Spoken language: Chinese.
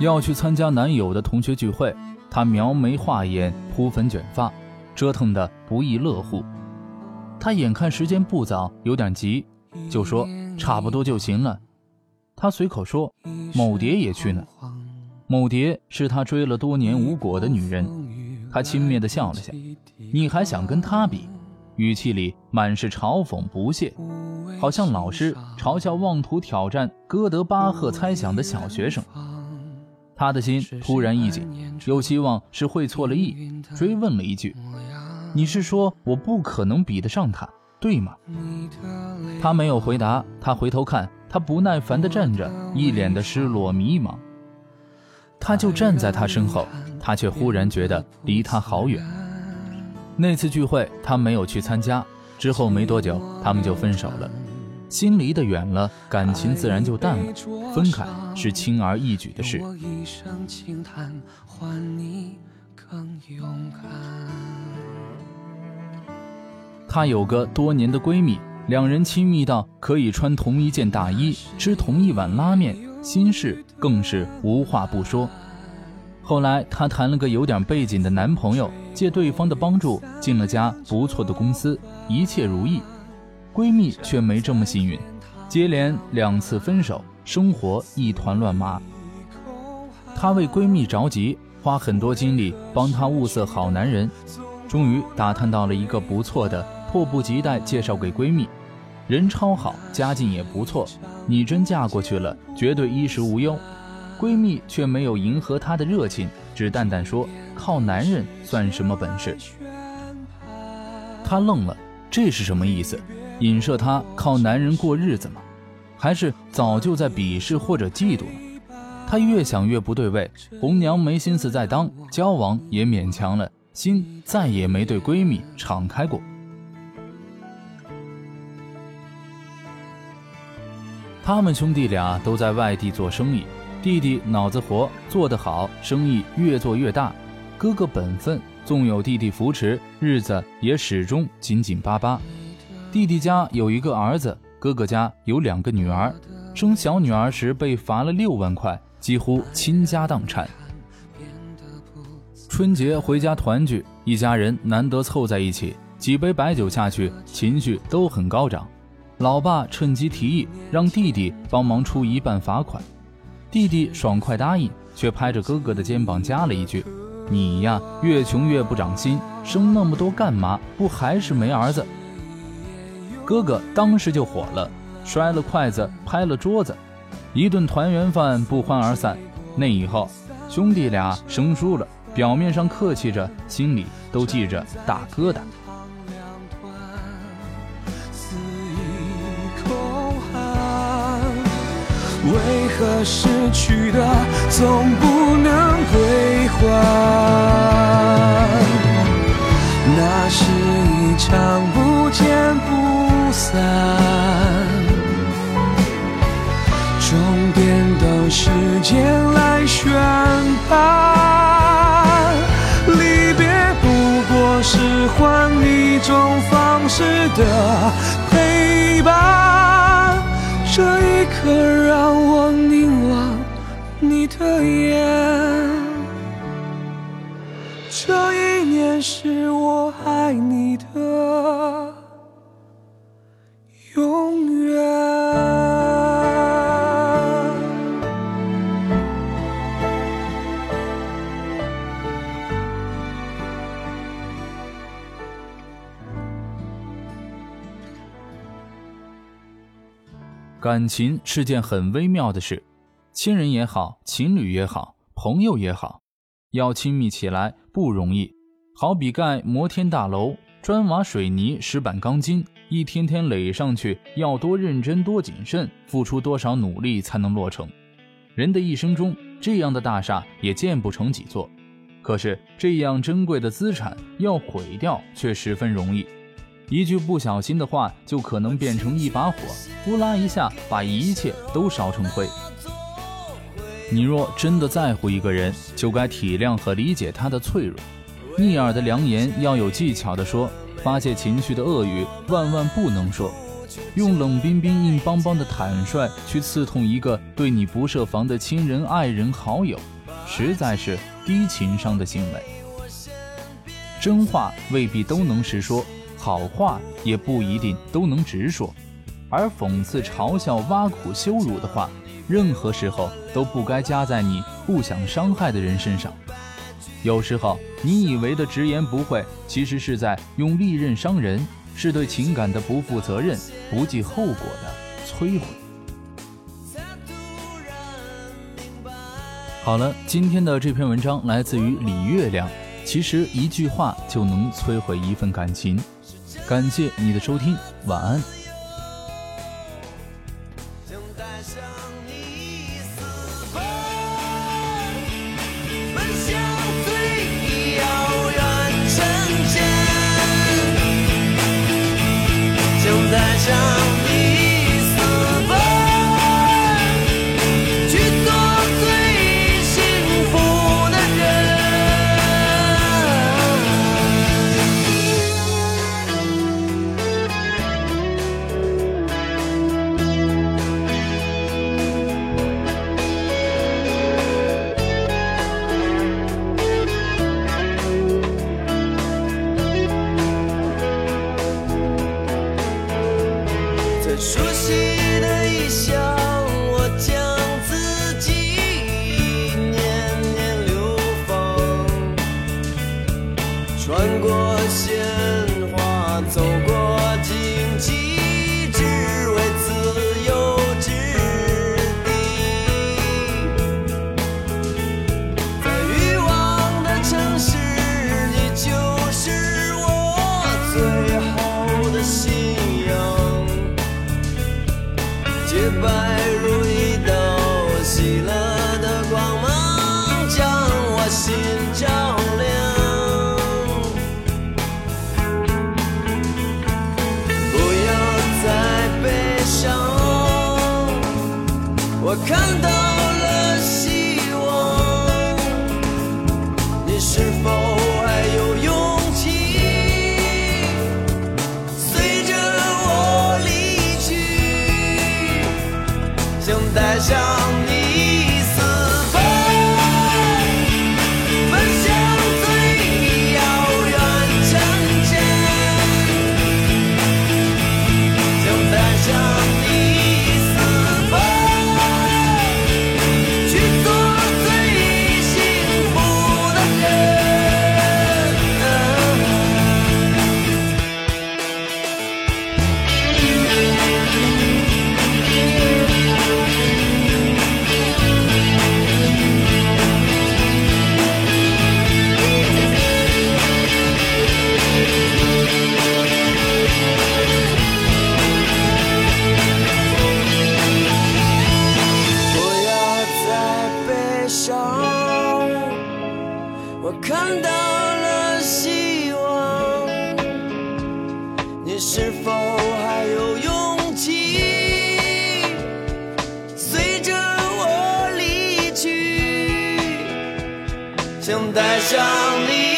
要去参加男友的同学聚会，她描眉画眼，铺粉卷发，折腾得不亦乐乎。她眼看时间不早，有点急，就说差不多就行了。她随口说：“某蝶也去呢。”某蝶是他追了多年无果的女人，他轻蔑地笑了笑：“你还想跟她比？”语气里满是嘲讽不屑，好像老师嘲笑妄图挑战哥德巴赫猜想的小学生。他的心突然一紧，又希望是会错了意，追问了一句：“你是说我不可能比得上他，对吗？”他没有回答，他回头看，他不耐烦地站着，一脸的失落迷茫。他就站在他身后，他却忽然觉得离他好远。那次聚会他没有去参加，之后没多久他们就分手了。心离得远了，感情自然就淡了。分开是轻而易举的事。她有个多年的闺蜜，两人亲密到可以穿同一件大衣，吃同一碗拉面。心事更是无话不说。后来她谈了个有点背景的男朋友，借对方的帮助进了家不错的公司，一切如意。闺蜜却没这么幸运，接连两次分手，生活一团乱麻。她为闺蜜着急，花很多精力帮她物色好男人，终于打探到了一个不错的，迫不及待介绍给闺蜜。人超好，家境也不错，你真嫁过去了，绝对衣食无忧。闺蜜却没有迎合她的热情，只淡淡说：“靠男人算什么本事？”她愣了，这是什么意思？影射她靠男人过日子吗？还是早就在鄙视或者嫉妒了？她越想越不对味，红娘没心思再当，交往也勉强了，心再也没对闺蜜敞开过。他们兄弟俩都在外地做生意，弟弟脑子活，做得好，生意越做越大。哥哥本分，纵有弟弟扶持，日子也始终紧紧巴巴。弟弟家有一个儿子，哥哥家有两个女儿。生小女儿时被罚了六万块，几乎倾家荡产。春节回家团聚，一家人难得凑在一起，几杯白酒下去，情绪都很高涨。老爸趁机提议让弟弟帮忙出一半罚款，弟弟爽快答应，却拍着哥哥的肩膀加了一句：“你呀，越穷越不长心，生那么多干嘛？不还是没儿子？”哥哥当时就火了，摔了筷子，拍了桌子，一顿团圆饭不欢而散。那以后，兄弟俩生疏了，表面上客气着，心里都记着大疙瘩。为何失去的总不换一种方式的陪伴。这一刻让我凝望你的眼，这一年是我爱你感情是件很微妙的事，亲人也好，情侣也好，朋友也好，要亲密起来不容易。好比盖摩天大楼，砖瓦水泥石板钢筋，一天天垒上去，要多认真多谨慎，付出多少努力才能落成。人的一生中，这样的大厦也建不成几座，可是这样珍贵的资产要毁掉却十分容易。一句不小心的话，就可能变成一把火，呼啦一下把一切都烧成灰。你若真的在乎一个人，就该体谅和理解他的脆弱。逆耳的良言要有技巧的说，发泄情绪的恶语万万不能说。用冷冰冰、硬邦邦的坦率去刺痛一个对你不设防的亲人、爱人、好友，实在是低情商的行为。真话未必都能实说，好话也不一定都能直说，而讽刺、嘲笑、挖苦、羞辱的话，任何时候都不该加在你不想伤害的人身上。有时候，你以为的直言不讳，其实是在用利刃伤人，是对情感的不负责任、不计后果的摧毁。好了，今天的这篇文章来自于李月亮。其实一句话就能摧毁一份感情。感谢你的收听，晚安。将带上你穿过鲜花，走过荆棘，只为自由之地。在欲望的城市，你就是我最好的信仰。洁白。我看到带上你？